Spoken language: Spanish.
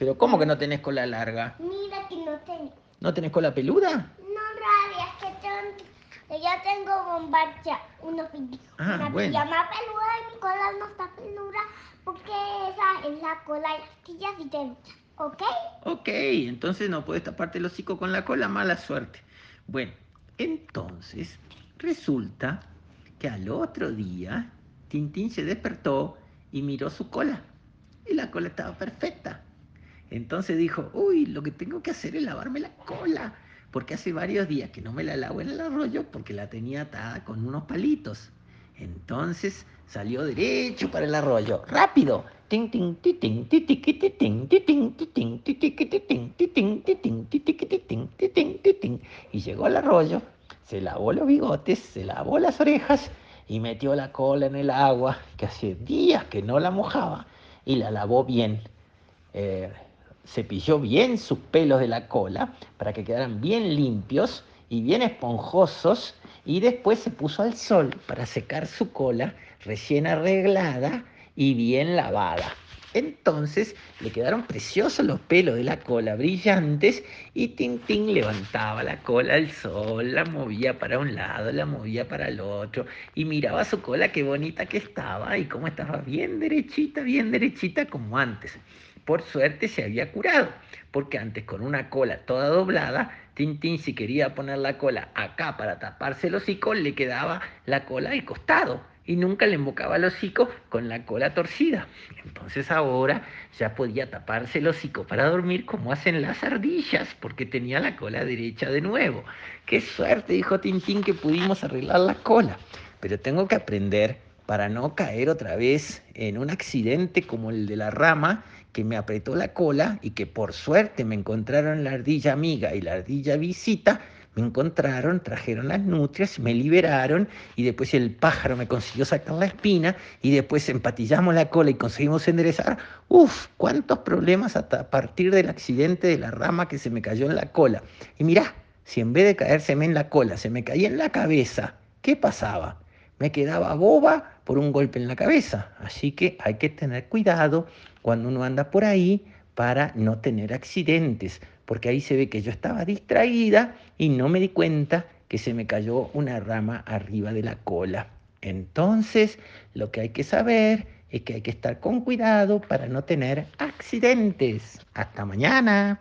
Pero ¿cómo que no tenés cola larga? Mira que no tengo. ¿No tenés cola peluda? No, rabia, es que tengo, yo tengo bombacha, una, Ah, una bueno. pijama peluda y mi cola no está peluda porque esa es la cola de astillas y de ¿Ok? Ok, entonces no puedes taparte el hocico con la cola, mala suerte. Bueno, entonces resulta que al otro día Tintín se despertó y miró su cola. Y la cola estaba perfecta. Entonces dijo, uy, lo que tengo que hacer es lavarme la cola. Porque hace varios días que no me la lavo en el arroyo porque la tenía atada con unos palitos. Entonces salió derecho para el arroyo, rápido. Y llegó al arroyo, se lavó los bigotes, se lavó las orejas y metió la cola en el agua, que hace días que no la mojaba, y la lavó bien. Eh, cepilló bien sus pelos de la cola para que quedaran bien limpios y bien esponjosos y después se puso al sol para secar su cola recién arreglada y bien lavada. Entonces le quedaron preciosos los pelos de la cola, brillantes, y Tintín levantaba la cola al sol, la movía para un lado, la movía para el otro, y miraba su cola qué bonita que estaba y cómo estaba bien derechita, bien derechita como antes. Por suerte se había curado, porque antes con una cola toda doblada, Tintín si quería poner la cola acá para taparse el hocico, le quedaba la cola al costado y nunca le embocaba el hocico con la cola torcida. Entonces ahora ya podía taparse el hocico para dormir como hacen las ardillas, porque tenía la cola derecha de nuevo. Qué suerte, dijo Tintín, que pudimos arreglar la cola. Pero tengo que aprender para no caer otra vez en un accidente como el de la rama que me apretó la cola y que por suerte me encontraron la ardilla amiga y la ardilla visita, me encontraron, trajeron las nutrias, me liberaron y después el pájaro me consiguió sacar la espina y después empatillamos la cola y conseguimos enderezar. Uf, cuántos problemas hasta a partir del accidente de la rama que se me cayó en la cola. Y mirá, si en vez de caérseme en la cola se me caía en la cabeza, ¿qué pasaba? me quedaba boba por un golpe en la cabeza. Así que hay que tener cuidado cuando uno anda por ahí para no tener accidentes, porque ahí se ve que yo estaba distraída y no me di cuenta que se me cayó una rama arriba de la cola. Entonces, lo que hay que saber es que hay que estar con cuidado para no tener accidentes. Hasta mañana.